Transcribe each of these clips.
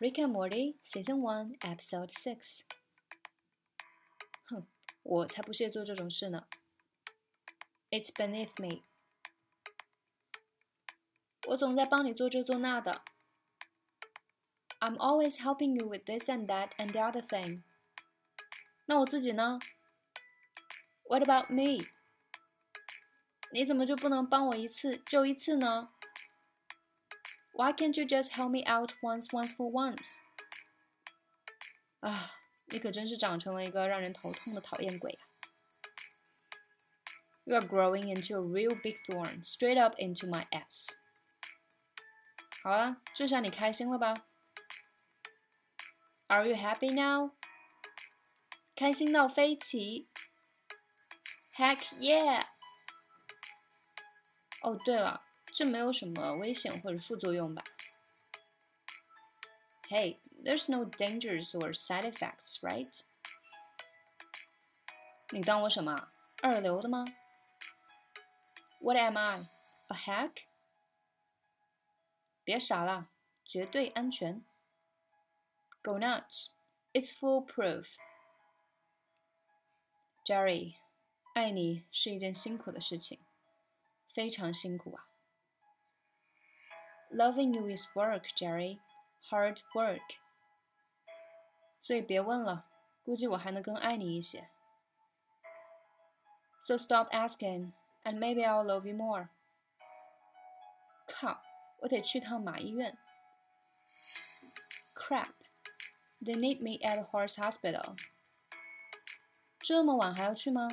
Rick and Morty Season One Episode Six。哼，我才不屑做这种事呢。It's beneath me。我总在帮你做这做那的。I'm always helping you with this and that and the other thing。那我自己呢？What about me？你怎么就不能帮我一次就一次呢 ？why can't you just help me out once, once for once？啊，你可真是长成了一个让人头痛的讨厌鬼啊！You are growing into a real big thorn, straight up into my ass。好了，这下你开心了吧？Are you happy now？开心到飞起！Heck yeah！哦，对了。 这没有什么危险或者副作用吧？Hey, there's no dangers or side effects, right? 你当我什么二流的吗？What am I? A hack? 别傻了，绝对安全。Go nuts! It's foolproof. Jerry，爱你是一件辛苦的事情，非常辛苦啊。 Loving you is work, Jerry. Hard work. 所以别问了，估计我还能更爱你一些。So stop asking, and maybe I'll love you more. 靠，我得去趟马医院。Crap, they need me at the horse hospital. 这么晚还要去吗？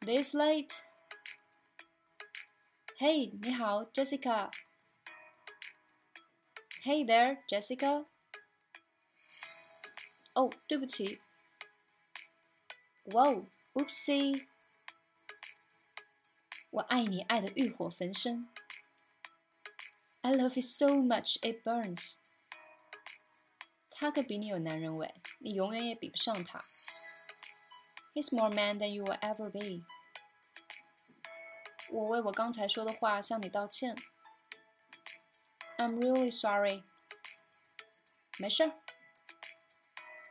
This late? Hey，你好，Jessica。 Hey there, Jessica. 哦，对不起。Whoa, oopsie. 我爱你爱得欲火焚身。I love you so much it burns. 他可比你有男人味，你永远也比不上他。He's more man than you will ever be. 我为我刚才说的话向你道歉。 I'm really sorry. 没事。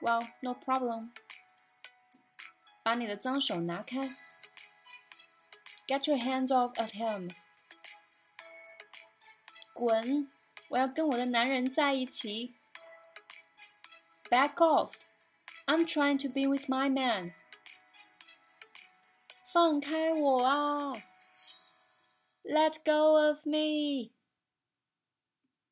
Well, no problem. 把你的脏手拿开。Get your hands off of him. 滚！我要跟我的男人在一起。Back off. I'm trying to be with my man. 放开我啊！Let go of me.